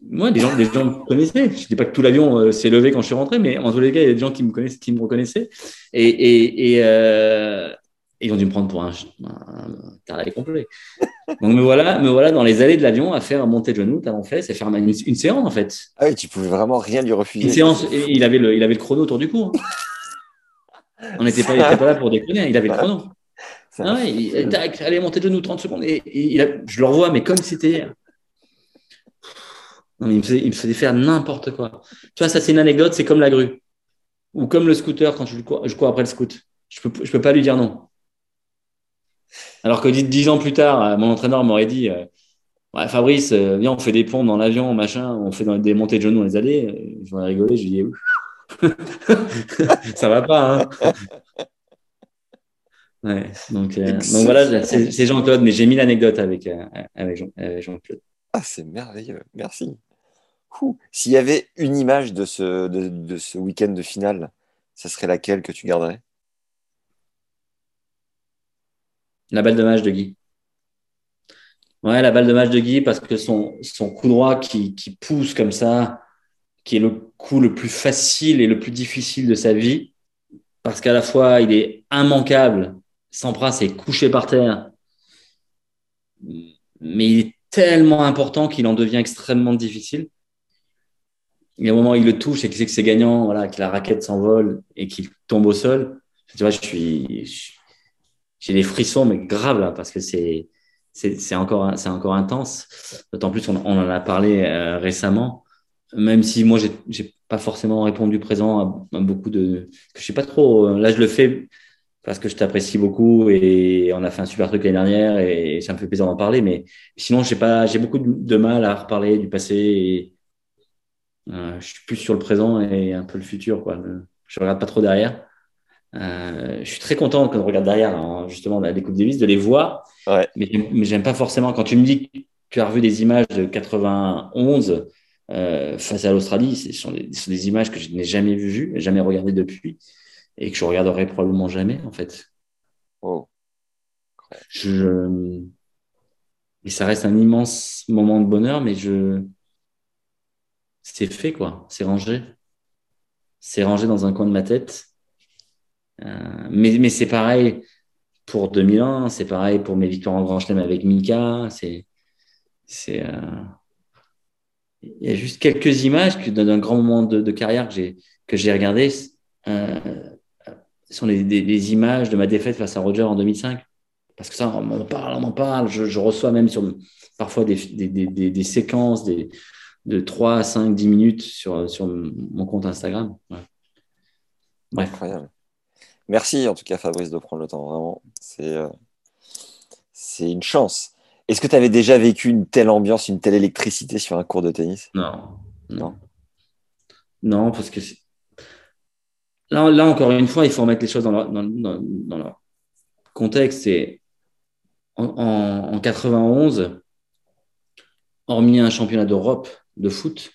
moi, des gens, des gens me connaissaient. Je dis pas que tout l'avion euh, s'est levé quand je suis rentré, mais en tous les cas, il y a des gens qui me connaissent, qui me reconnaissaient. Et, et, et, euh, ils ont dû me prendre pour un, un, complet. Donc me voilà, me voilà dans les allées de l'avion à faire monter de genoux, talons fesses, et faire une, une, séance en fait.
Ah oui, tu pouvais vraiment rien lui refuser.
Une séance, il avait le, il avait le chrono autour du cou. Hein. <laughs> On n'était pas, pas, là pour déconner, hein, il avait le chrono. Ah ouais, il, allez monter de genoux 30 secondes. Et, il je le revois, mais comme c'était il, me faisait, il me faisait faire n'importe quoi. Tu vois, ça c'est une anecdote, c'est comme la grue. Ou comme le scooter quand je cours, je cours après le scout. Je peux, je peux pas lui dire non. Alors que dix ans plus tard, euh, mon entraîneur m'aurait dit euh, ouais, Fabrice, euh, viens, on fait des pompes dans l'avion, machin, on fait des montées de genoux dans les allées. J'aurais rigolé, je lui <laughs> ça va pas. Hein ouais, donc, donc, voilà, c'est Jean-Claude, mais j'ai mis l'anecdote avec, avec Jean-Claude.
ah, c'est merveilleux, merci. S'il y avait une image de ce, de, de ce week-end de finale, ça serait laquelle que tu garderais?
La balle de match de Guy. Ouais, la balle de match de Guy, parce que son, son coup droit qui, qui pousse comme ça, qui est le coup le plus facile et le plus difficile de sa vie, parce qu'à la fois, il est immanquable. Sampras est couché par terre, mais il est tellement important qu'il en devient extrêmement difficile. Il y a un moment où il le touche et qu'il sait que c'est gagnant, voilà, que la raquette s'envole et qu'il tombe au sol. Tu vois, je suis, j'ai des frissons, mais grave là, parce que c'est c'est encore c'est encore intense. D'autant plus on, on, en a parlé euh, récemment. Même si moi j'ai pas forcément répondu présent à, beaucoup de je suis pas trop. Euh, là je le fais parce que je t'apprécie beaucoup et on a fait un super truc l'année dernière et ça me fait plaisir d'en parler. Mais sinon j'ai pas j'ai beaucoup de mal à reparler du passé. Et, euh, je suis plus sur le présent et un peu le futur quoi. Je regarde pas trop derrière. Euh, je suis très content quand on regarde derrière, hein, justement, la Coupe Davis, de les voir.
Ouais.
Mais, mais j'aime pas forcément. Quand tu me dis que tu as revu des images de 91 euh, face à l'Australie, ce sont, des, images que je n'ai jamais vues, jamais regardées depuis, et que je regarderai probablement jamais, en fait.
Oh.
je, et ça reste un immense moment de bonheur, mais je, c'est fait quoi, c'est rangé, c'est rangé dans un coin de ma tête. Euh, mais, mais c'est pareil pour 2001, c'est pareil pour mes victoires en Grand Chelem avec Mika. C'est, c'est, euh, il y a juste quelques images d'un grand moment de, carrière que j'ai que j'ai regardé. Euh, sont les, des, images de ma défaite face à Roger en 2005. Parce que ça, on m'en parle, on en parle. Je, reçois même sur parfois des, des, des séquences des, de 3, 5, 10 minutes sur, sur mon compte Instagram.
Incroyable. Merci en tout cas, Fabrice, de prendre le temps. Vraiment, c'est euh, c'est une chance. Est-ce que tu avais déjà vécu une telle ambiance, une telle électricité sur un cours de tennis?
Non. Non. Non, parce que là, là, encore une fois, il faut remettre les choses dans leur, dans, dans, leur contexte. En, en, en 91, hormis un championnat d'Europe de foot,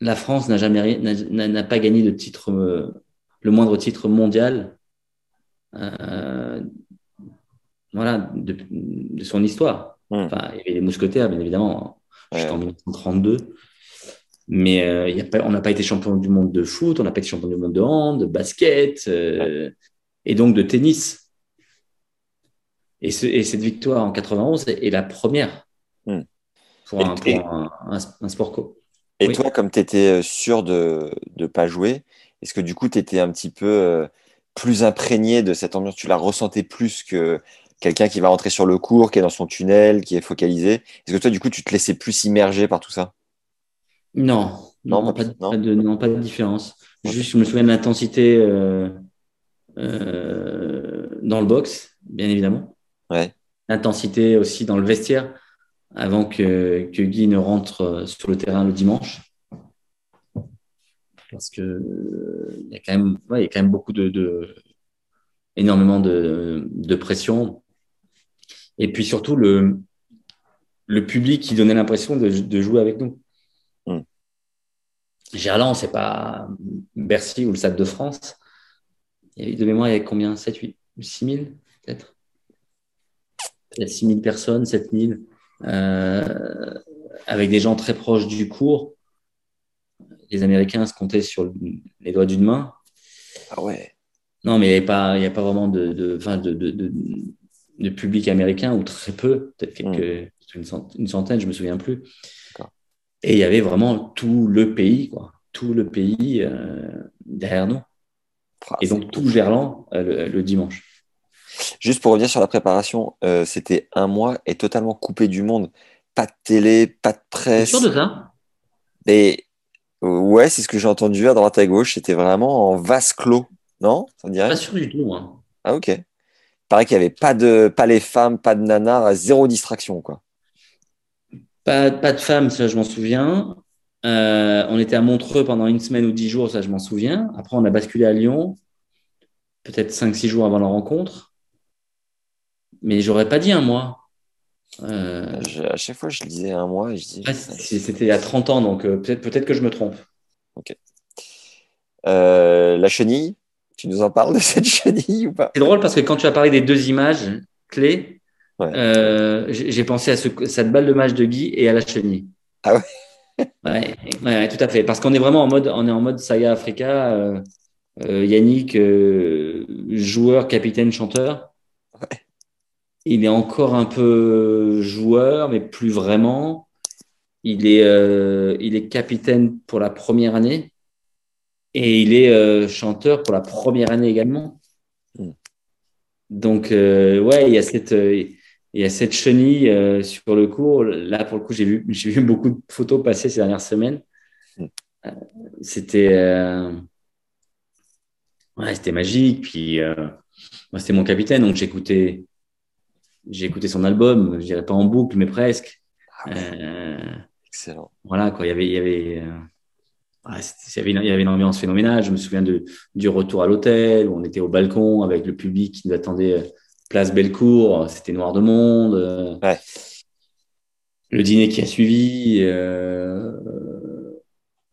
la France n'a jamais n'a pas gagné de titre, euh, le moindre titre mondial, euh, voilà, de, son histoire. Hmm. Enfin, il y avait les mousquetaires, bien évidemment, jusqu'en 1932. Mais euh, y a pas, on n'a pas été champion du monde de foot, on n'a pas été champion du monde de hand, de basket, et donc de tennis. Et, et, cette victoire en 91 est, la première. Hmm pour, un, sport co.
Et toi, comme tu étais euh, sûr de ne pas jouer, est-ce que du coup, tu étais un petit peu euh, plus imprégné de cette ambiance? Tu la ressentais plus que quelqu'un qui va rentrer sur le cours, qui est dans son tunnel, qui est focalisé? Est-ce que toi, du coup, tu te laissais plus immerger par tout ça?
Non, non, pas, de, non, pas de différence. Juste, je me souviens de l'intensité euh, dans le box, bien évidemment.
Ouais.
L'intensité aussi dans le vestiaire avant que, que, Guy ne rentre euh, sur le terrain le dimanche. Parce que euh, il y a quand même, il y a quand même beaucoup de, de énormément de, de, pression. Et puis surtout le, le public qui donnait l'impression de, de, jouer avec nous. Mm. Gerland, c'est pas Bercy ou le Stade de France. Et de mémoire, il y avait combien? 7, 8, 6 000 peut-être? Peut-être 6 000 personnes, 7 000. Euh, avec des gens très proches du cours. Les Américains se comptaient sur les doigts d'une main.
Ah ouais.
Non, mais il n'y a, pas, a pas vraiment de, de, de, de, public américain, ou très peu, peut-être quelques, hmm. une, centaine, je ne me souviens plus. Et il y avait vraiment tout le pays, quoi. Tout le pays euh, derrière nous. Ah, et donc tout Gerland euh, le, dimanche.
Juste pour revenir sur la préparation, euh, c'était un mois et totalement coupé du monde. Pas de télé, pas de presse.
sûr de ça
Et ouais, c'est ce que j'ai entendu à droite à gauche. C'était vraiment en vase clos, non?
Ça dirait Pas sûr du tout. Moi.
Ah ok. Il paraît qu'il n'y avait pas de, pas les femmes, pas de nanas, zéro distraction quoi.
Pas, pas de femmes, ça je m'en souviens. Euh, on était à Montreux pendant une semaine ou dix jours, ça je m'en souviens. Après, on a basculé à Lyon, peut-être cinq, six jours avant la rencontre mais j'aurais pas dit un mois.
Euh, à chaque fois, je disais un mois je dis.
C'était il y a 30 ans, donc euh, peut-être peut que je me trompe.
Ok. Euh, la chenille, tu nous en parles de <laughs> cette chenille ou pas?
C'est drôle parce que quand tu as parlé des deux images clés, j'ai pensé à cette balle de match de Guy et à la chenille.
Ah <laughs> ouais?
Ouais, tout à fait. Parce qu'on est vraiment en mode, on est en mode saga Africa. Yannick, joueur, capitaine, chanteur. Il est encore un peu joueur, mais plus vraiment. Il est, euh, il est capitaine pour la première année et il est euh, chanteur pour la première année également. Hmm. Donc, euh, ouais, il y a cette, il y a cette chenille sur le cours. Là, pour le coup, j'ai vu, <laughs> j'ai vu beaucoup de photos passer ces dernières semaines. Hmm. C'était, ouais, c'était magique. Puis, moi, c'était mon capitaine, donc j'écoutais j'ai écouté son album, je dirais pas en boucle, mais presque.
Ah euh, Excellent.
Voilà, quoi. Il y avait, il y avait, euh, il, y avait une, il y avait une ambiance phénoménale. Je me souviens de, du retour à l'hôtel où on était au balcon avec le public qui nous attendait euh, place Bellecour. C'était noir de monde.
Ouais.
Le dîner qui a suivi,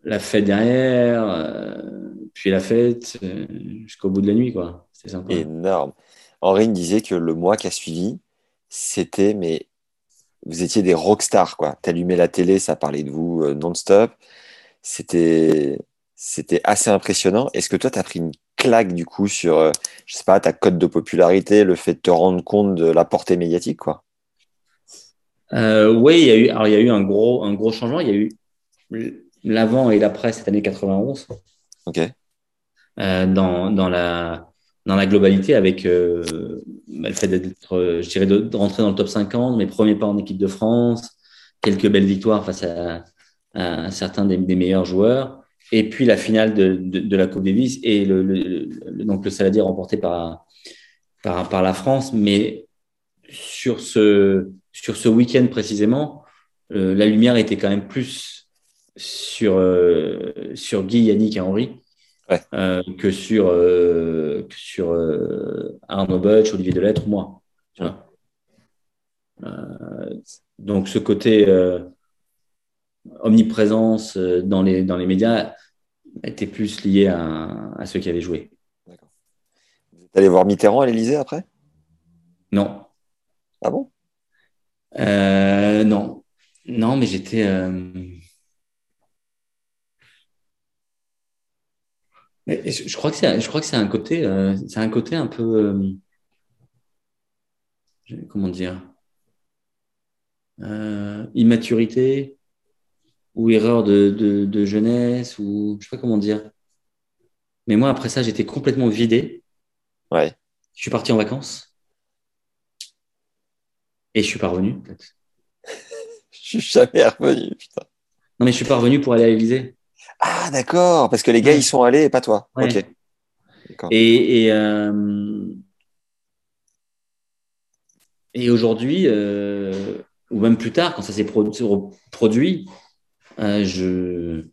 la fête derrière, puis la fête jusqu'au bout de la nuit, quoi.
C'était sympa. Énorme. Henri me disait que le mois qui a suivi, c'était, mais vous étiez des rockstars, quoi. T'allumais la télé, ça parlait de vous euh, non-stop. C'était, c'était assez impressionnant. Est-ce que toi, tu as pris une claque, du coup, sur, euh, je sais pas, ta cote de popularité, le fait de te rendre compte de la portée médiatique, quoi?
Euh, Oui, il y a eu, alors, il y a eu un gros, un gros changement. Il y a eu l'avant et l'après cette année 91.
Ok.
Euh, dans, dans, la, dans la globalité avec euh, le fait d'être, je dirais, de, rentrer dans le top 50, mes premiers pas en équipe de France, quelques belles victoires face à, certains des, meilleurs joueurs, et puis la finale de, la Coupe Davis et le, le, donc le Saladier remporté par, par, par la France. Mais sur ce, sur ce week-end précisément, euh, la lumière était quand même plus sur, euh, sur Guy, Yannick et Henri
ouais.
euh, que sur, euh, que sur euh, Arnaud Butch, Olivier Delettre, moi. Tu vois donc ce côté omniprésence dans les, dans les médias était plus lié à, à ceux qui avaient joué.
D'accord. Vous êtes allé voir Mitterrand à l'Élysée après?
Non.
Ah bon?
Non. Non, mais j'étais. Mais je, crois que c'est, je crois que c'est un côté, euh, c'est un côté un peu, euh, comment dire, euh, immaturité ou erreur de, de, de, jeunesse ou je sais pas comment dire. Mais moi après ça, j'étais complètement vidé.
Ouais.
Je suis parti en vacances et je suis pas revenu. En fait. <laughs>
je suis jamais revenu, putain.
Non mais je suis pas revenu pour aller à l'Élysée.
Ah, d'accord, parce que les gars, ils sont allés et pas toi.
Ouais.
Ok.
Et, et, euh, et aujourd'hui, euh, ou même plus tard, quand ça s'est produit, euh, je,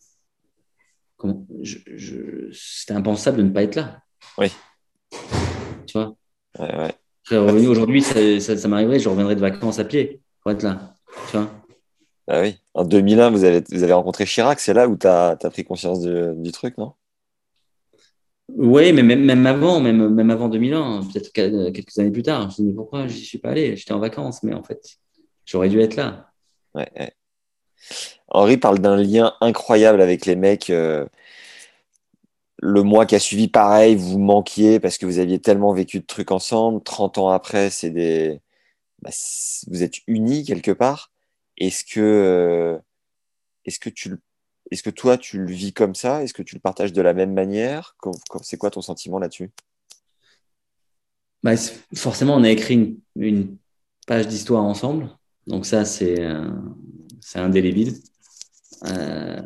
comment, je, je c'était impensable de ne pas être là.
Oui.
Tu vois?
Ouais, ouais.
Revenu aujourd'hui, ça, ça, ça m'arriverait, je reviendrais de vacances à pied pour être là. Tu vois?
Ah oui. En 2001, vous avez, vous avez rencontré Chirac, c'est là où tu as, as, pris conscience du, du truc, non?
Oui, mais même, même, avant, même, même avant 2001, peut-être quelques années plus tard. Je me suis dit, pourquoi je suis pas allé? J'étais en vacances, mais en fait, j'aurais dû être là.
Ouais, ouais. Henri parle d'un lien incroyable avec les mecs. Euh, le mois qui a suivi, pareil, vous manquiez parce que vous aviez tellement vécu de trucs ensemble. 30 ans après, c'est des. Bah, vous êtes unis quelque part. Est-ce que, euh, est-ce que tu, est-ce que toi tu le vis comme ça? Est-ce que tu le partages de la même manière? C'est quoi ton sentiment là-dessus?
Bah, Forcément, on a écrit une, une page d'histoire ensemble, donc ça c'est, euh, c'est indélébile. Euh,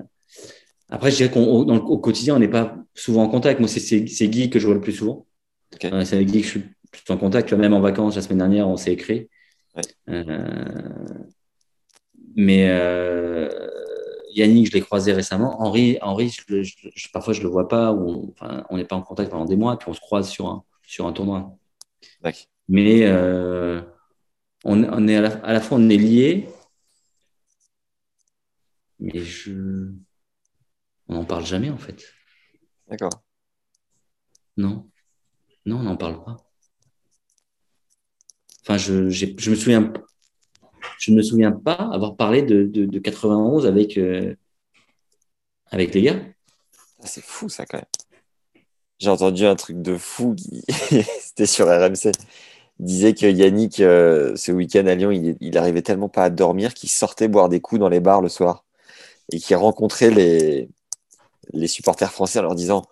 après, je dirais qu'au au quotidien, on n'est pas souvent en contact. Moi, c'est, c'est, c'est Guy que je vois le plus souvent.
Okay.
c'est avec Guy que je suis plus en contact. Tu vois, même en vacances la semaine dernière, on s'est écrit.
Ouais.
Mais euh, Yannick, je l'ai croisé récemment. Henri, Henri je, je, je, parfois je le vois pas, ou enfin, on n'est pas en contact pendant des mois, puis on se croise sur un, sur un tournoi. Mais euh, on, on, est à la, à la, fois on est liés, mais je, on n'en parle jamais en fait.
D'accord.
Non, non, on n'en parle pas. Enfin, je, je me souviens je ne me souviens pas avoir parlé de, de, de 91 avec, euh, avec les gars.
C'est fou ça quand même. J'ai entendu un truc de fou, qui... <laughs> c'était sur RMC. Il disait que Yannick, euh, ce week-end à Lyon, il, il arrivait tellement pas à dormir qu'il sortait boire des coups dans les bars le soir et qu'il rencontrait les, les supporters français en leur disant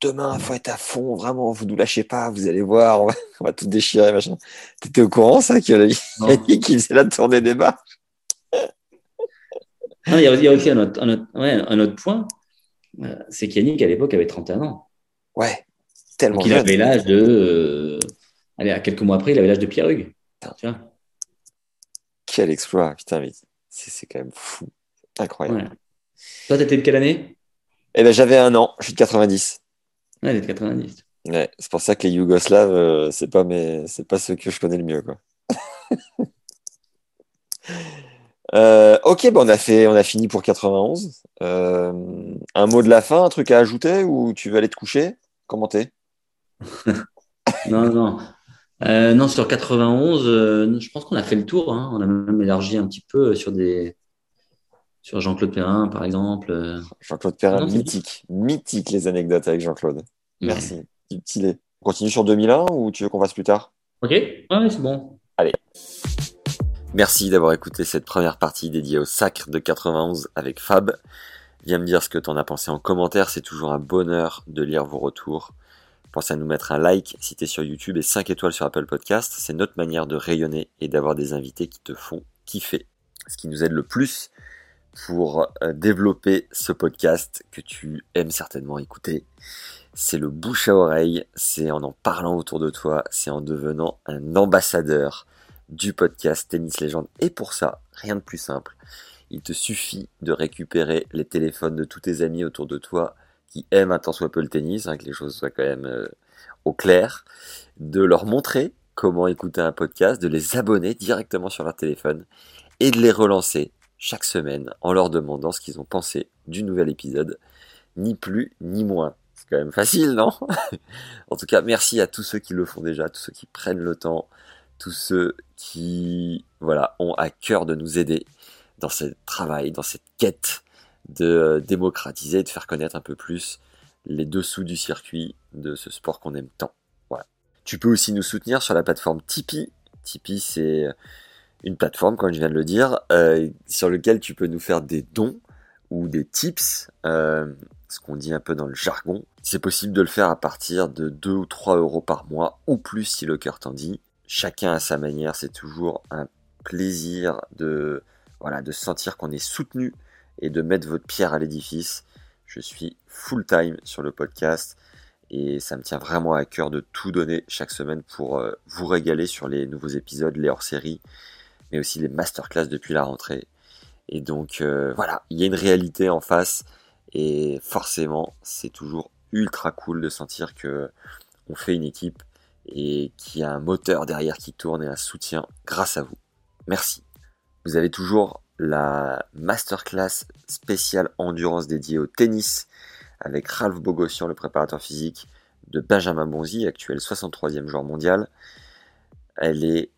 demain, il faut être à fond, vraiment, vous ne nous lâchez pas, vous allez voir, on va, <laughs> on va tout déchirer, machin. T'étais au courant, ça, qu'il y qui faisait la tournée des bars?
Non, il, y a, il y a aussi un autre, un autre, ouais, un autre point, euh, c'est qu'Yannick, à l'époque, avait 31 ans.
Ouais, tellement
Donc, il avait l'âge de... Euh, allez, à quelques mois après, il avait l'âge de Pierre Hugues. Tu vois?
Quel exploit, putain, mais c'est quand même fou. Incroyable.
Ouais. Toi, t'étais de quelle année?
Eh ben, j'avais un an, je suis de 90.
Ouais, il est de 90.
Ouais, c'est pour ça que les Yougoslaves, euh, c'est pas mes, c'est pas ceux que je connais le mieux, quoi. <laughs> euh, ok, bon, on a fait, on a fini pour 91. Euh, un mot de la fin, un truc à ajouter ou tu veux aller te coucher Comment t'es <laughs>
Non, non. Euh, non, sur 91, euh, je pense qu'on a fait le tour. Hein. On a même élargi un petit peu sur des sur Jean-Claude Perrin, par exemple.
Jean-Claude Perrin, mythique, mythique les anecdotes avec Jean-Claude. Merci, On continue sur 2001 ou tu veux qu'on fasse plus tard?
Ok, ouais, c'est bon.
Allez. Merci d'avoir écouté cette première partie dédiée au sacre de 91 avec Fab. Viens me dire ce que tu en as pensé en commentaire, c'est toujours un bonheur de lire vos retours. Pensez à nous mettre un like si tu es sur YouTube et 5 étoiles sur Apple Podcast. C'est notre manière de rayonner et d'avoir des invités qui te font kiffer. Ce qui nous aide le plus pour euh, développer ce podcast que tu aimes certainement écouter. C'est le bouche à oreille, c'est en en parlant autour de toi, c'est en devenant un ambassadeur du podcast Tennis Légende. Et pour ça, rien de plus simple il te suffit de récupérer les téléphones de tous tes amis autour de toi qui aiment un tant soit peu le tennis, hein, que les choses soient quand même euh, au clair, de leur montrer comment écouter un podcast, de les abonner directement sur leur téléphone et de les relancer chaque semaine en leur demandant ce qu'ils ont pensé du nouvel épisode, ni plus ni moins. C'est quand même facile, non? <laughs> En tout cas, merci à tous ceux qui le font déjà, tous ceux qui prennent le temps, tous ceux qui voilà ont à cœur de nous aider dans ce travail, dans cette quête de euh, démocratiser, de faire connaître un peu plus les dessous du circuit de ce sport qu'on aime tant. Voilà. Tu peux aussi nous soutenir sur la plateforme Tipeee. Tipeee, c'est une plateforme, comme je viens de le dire, euh, sur lequel tu peux nous faire des dons ou des tips, euh, ce qu'on dit un peu dans le jargon. C'est possible de le faire à partir de 2 ou 3 euros par mois, ou plus si le cœur t'en dit. Chacun à sa manière, c'est toujours un plaisir de voilà, de sentir qu'on est soutenu et de mettre votre pierre à l'édifice. Je suis full time sur le podcast et ça me tient vraiment à cœur de tout donner chaque semaine pour euh, vous régaler sur les nouveaux épisodes, les hors-séries, mais aussi les masterclass depuis la rentrée. Et donc euh, voilà, il y a une réalité en face et forcément c'est toujours ultra cool de sentir que on fait une équipe et qu'il y a un moteur derrière qui tourne et un soutien grâce à vous. Merci. Vous avez toujours la masterclass spéciale endurance dédiée au tennis avec Ralph Bogossian, le préparateur physique de Benjamin Bonzi, actuel 63e joueur mondial. Elle est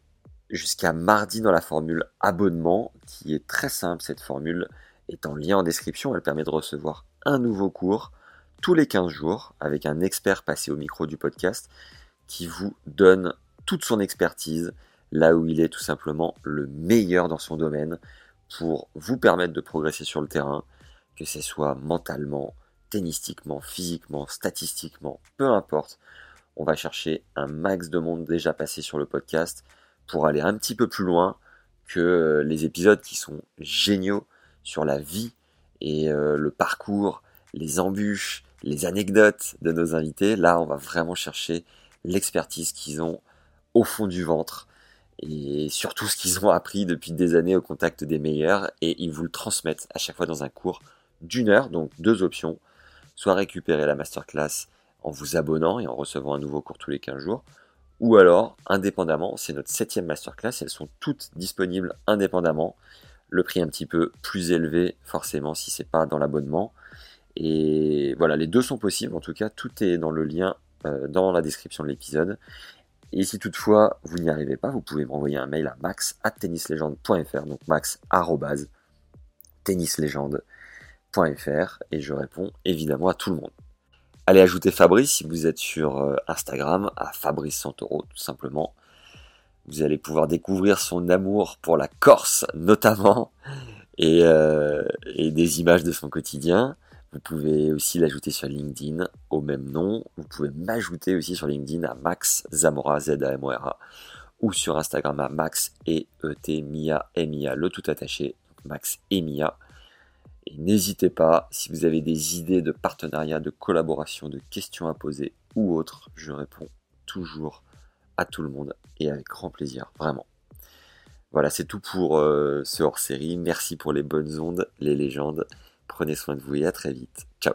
jusqu'à mardi dans la formule abonnement, qui est très simple. Cette formule est en lien en description. Elle permet de recevoir un nouveau cours tous les 15 jours avec un expert passé au micro du podcast qui vous donne toute son expertise là où il est tout simplement le meilleur dans son domaine pour vous permettre de progresser sur le terrain, que ce soit mentalement, tennistiquement, physiquement, statistiquement, peu importe. On va chercher un max de monde déjà passé sur le podcast pour aller un petit peu plus loin que les épisodes qui sont géniaux sur la vie et euh, le parcours, les embûches, les anecdotes de nos invités. Là, on va vraiment chercher l'expertise qu'ils ont au fond du ventre et surtout ce qu'ils ont appris depuis des années au contact des meilleurs. Et ils vous le transmettent à chaque fois dans un cours d'une heure, donc deux options, soit récupérer la masterclass en vous abonnant et en recevant un nouveau cours tous les 15 jours, ou alors indépendamment, c'est notre septième masterclass, elles sont toutes disponibles indépendamment, le prix un petit peu plus élevé forcément si c'est pas dans l'abonnement, et voilà, les deux sont possibles, en tout cas tout est dans le lien euh, dans la description de l'épisode, et si toutefois vous n'y arrivez pas, vous pouvez m'envoyer un mail à max at tennislegende.fr, donc max tennislegende.fr et je réponds évidemment à tout le monde. Allez ajouter Fabrice si vous êtes sur euh, Instagram à Fabrice Santoro tout simplement. Vous allez pouvoir découvrir son amour pour la Corse notamment et, euh, et des images de son quotidien. Vous pouvez aussi l'ajouter sur LinkedIn au même nom. Vous pouvez m'ajouter aussi sur LinkedIn à Max Zamora, Z A M O R A, ou sur Instagram à Max E E T Mia M I A, le tout attaché, Max et Mia. Et n'hésitez pas, si vous avez des idées de partenariat, de collaboration, de questions à poser ou autres, je réponds toujours à tout le monde et avec grand plaisir, vraiment. Voilà, c'est tout pour euh, ce hors-série. Merci pour les bonnes ondes, les légendes. Prenez soin de vous et à très vite. Ciao